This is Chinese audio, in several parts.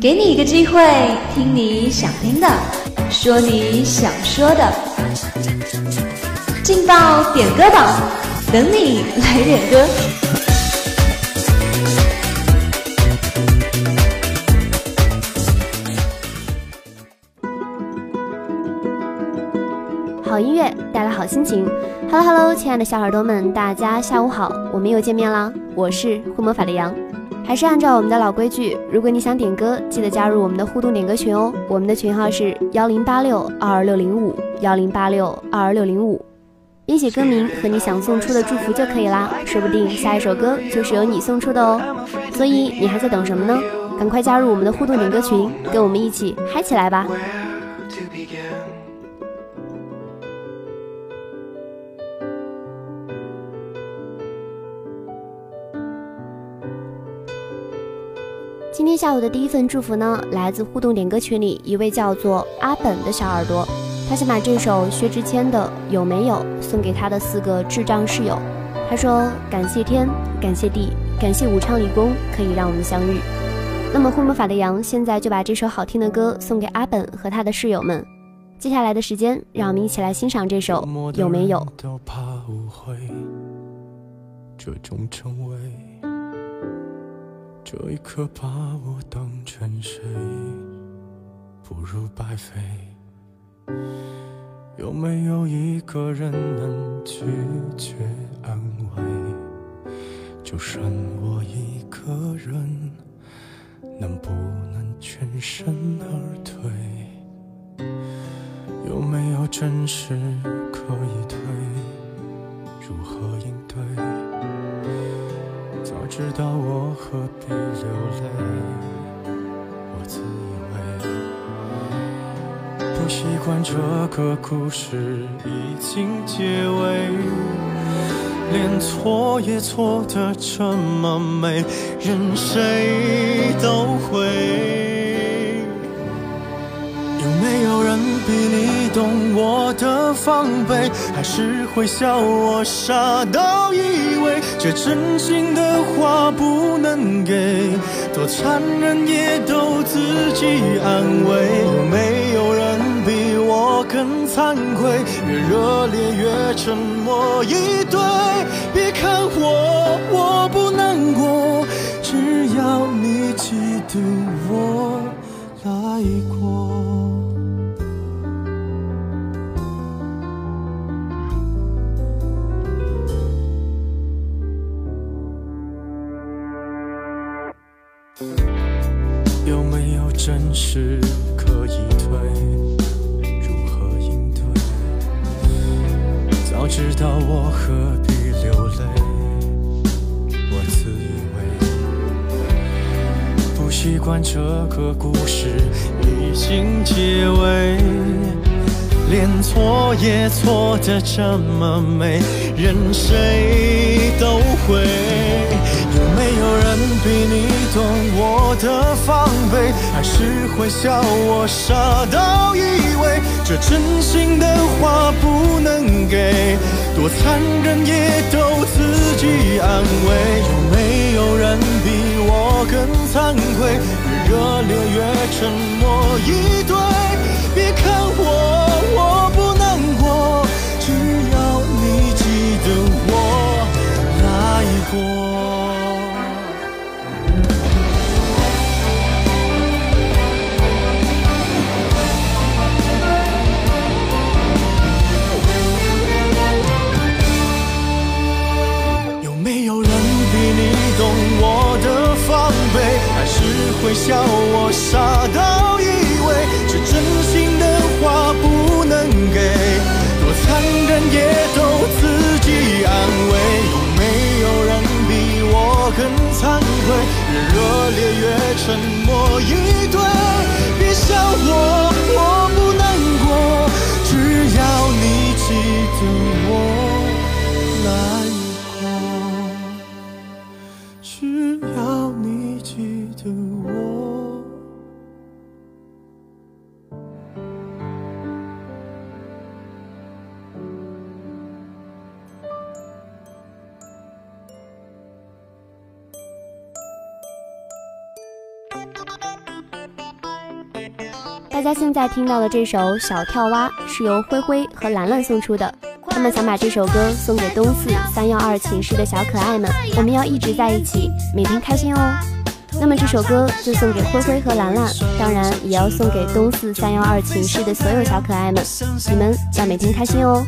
给你一个机会，听你想听的，说你想说的，劲爆点歌榜，等你来点歌。好音乐带来好心情。Hello Hello，亲爱的小耳朵们，大家下午好，我们又见面啦！我是会魔法的羊，还是按照我们的老规矩，如果你想点歌，记得加入我们的互动点歌群哦。我们的群号是幺零八六二二六零五幺零八六二二六零五，编写歌名和你想送出的祝福就可以啦，说不定下一首歌就是由你送出的哦。所以你还在等什么呢？赶快加入我们的互动点歌群，跟我们一起嗨起来吧！天下午的第一份祝福呢，来自互动点歌群里一位叫做阿本的小耳朵，他想把这首薛之谦的《有没有》送给他的四个智障室友。他说：“感谢天，感谢地，感谢武昌理工可以让我们相遇。”那么，会魔法的羊现在就把这首好听的歌送给阿本和他的室友们。接下来的时间，让我们一起来欣赏这首《有没有》。这这一刻把我当成谁，不如白费。有没有一个人能拒绝安慰？就剩我一个人，能不能全身而退？有没有真实可以退？如何应对？知道我何必流泪，我自以为不习惯这个故事已经结尾，连错也错得这么美，任谁都会。比你懂我的防备？还是会笑我傻到以为这真心的话不能给？多残忍也都自己安慰。有没有人比我更惭愧？越热烈越沉默以对。别看我，我不难过，早知道我何必流泪？我自以为不习惯这个故事已经结尾，连错也错的这么美，任谁都会。有没有人比你懂我的防备？还是会笑我傻到以为这真心的话不能给？多残忍也都自己安慰。有没有人比我更惭愧？越热烈越沉默以对。别看我，我不难过，只要你记得我来过。愧？越大家现在听到的这首《小跳蛙》是由灰灰和兰兰送出的，他们想把这首歌送给东四三幺二寝室的小可爱们。我们要一直在一起，每天开心哦。那么这首歌就送给灰灰和兰兰，当然也要送给东四三幺二寝室的所有小可爱们，你们要每天开心哦。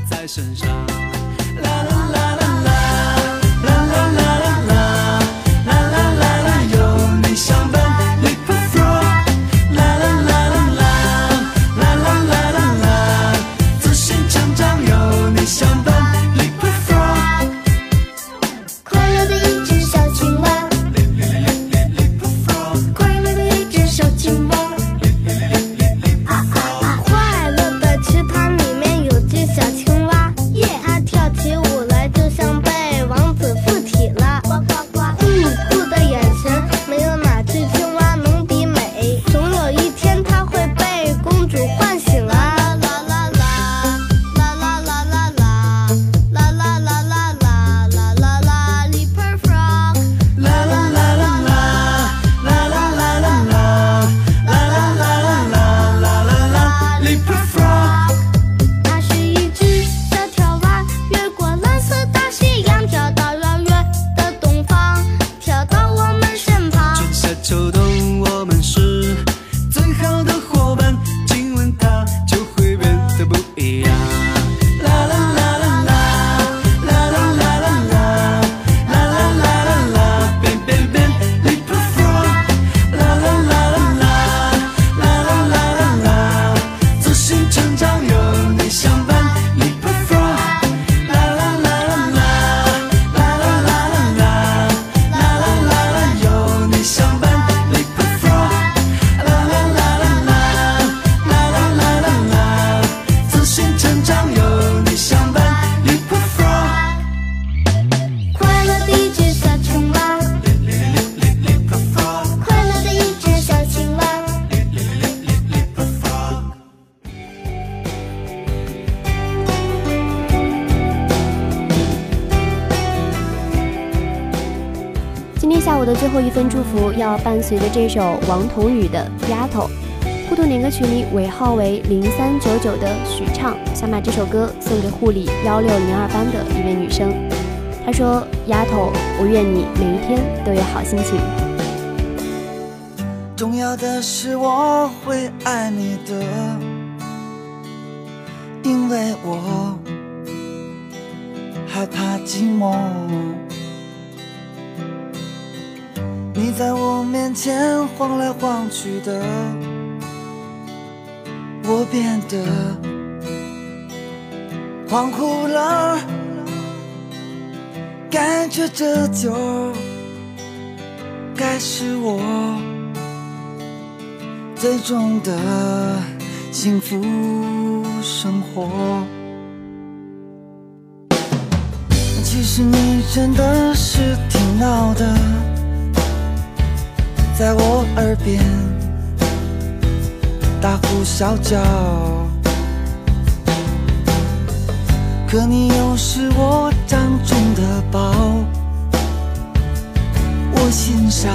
后一份祝福要伴随着这首王彤宇的《丫头》。互动点歌群里尾号为零三九九的许畅想把这首歌送给护理幺六零二班的一位女生。她说：“丫头，我愿你每一天都有好心情。”重要的是我会爱你的，因为我害怕寂寞。你在我面前晃来晃去的，我变得恍惚了，感觉这就该是我最终的幸福生活。其实你真的是挺闹的。在我耳边大呼小叫，可你又是我掌中的宝，我心上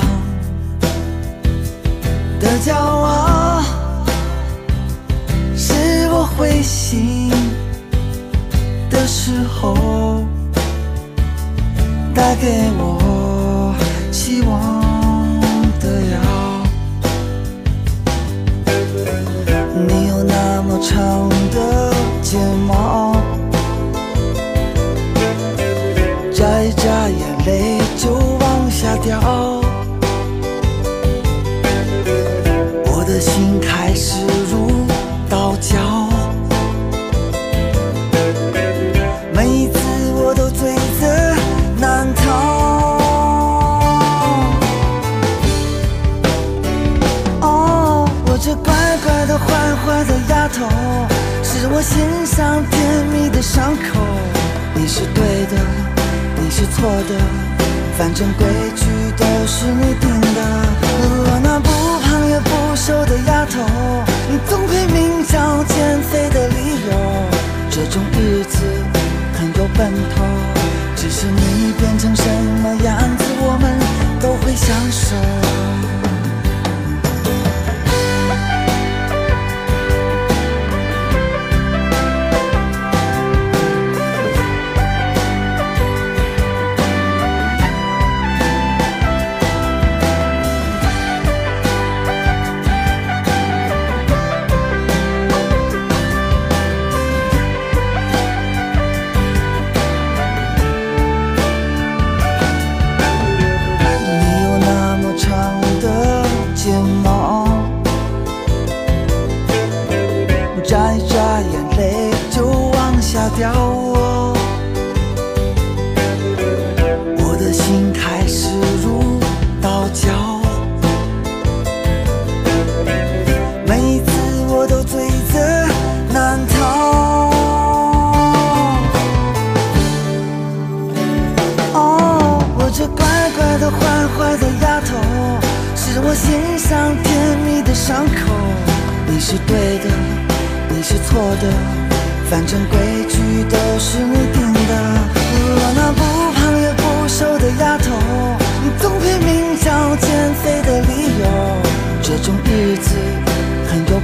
的骄傲，是我灰心的时候带给我希望。长的睫毛，眨一眨眼泪就往下掉，我的心开始我心上甜蜜的伤口。你是对的，你是错的，反正规矩都是你定的。我那不胖也不瘦的丫头，你总会名叫减肥的理由。这种日子很有奔头，只是你变成什么样子，我们都会享受。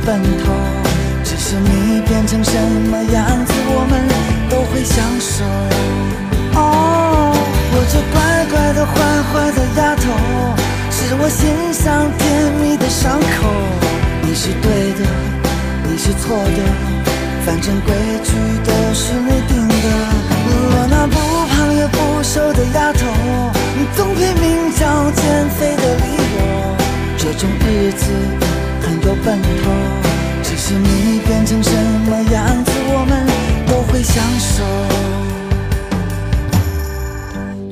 奔头，只是你变成什么样子，我们都会相守。哦，我这乖乖的坏坏的丫头，是我心上甜蜜的伤口。你是对的，你是错的，反正规矩都是你定的。我那不胖也不瘦的丫头，你总拼命找减肥的理由。这种日子有奔头，只是你变成什么样子，我们都会相守。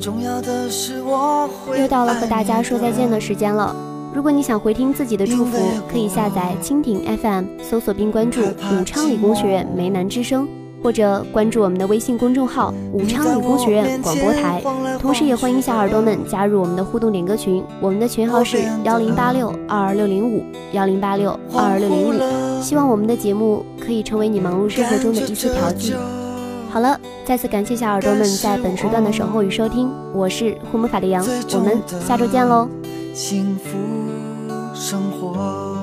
重要的是我会又到了和大家说再见的时间了。如果你想回听自己的祝福，可以下载蜻蜓 FM，搜索并关注武昌理工学院梅南之声，或者关注我们的微信公众号武昌理工学院广播台。同时，也欢迎小耳朵们加入我们的互动点歌群，我们的群号是幺零八六二二六零五幺零八六二二六零五。希望我们的节目可以成为你忙碌生活中的一丝调剂。好了，再次感谢小耳朵们在本时段的守候与收听，我是护魔法的羊，我们下周见喽。幸福生活。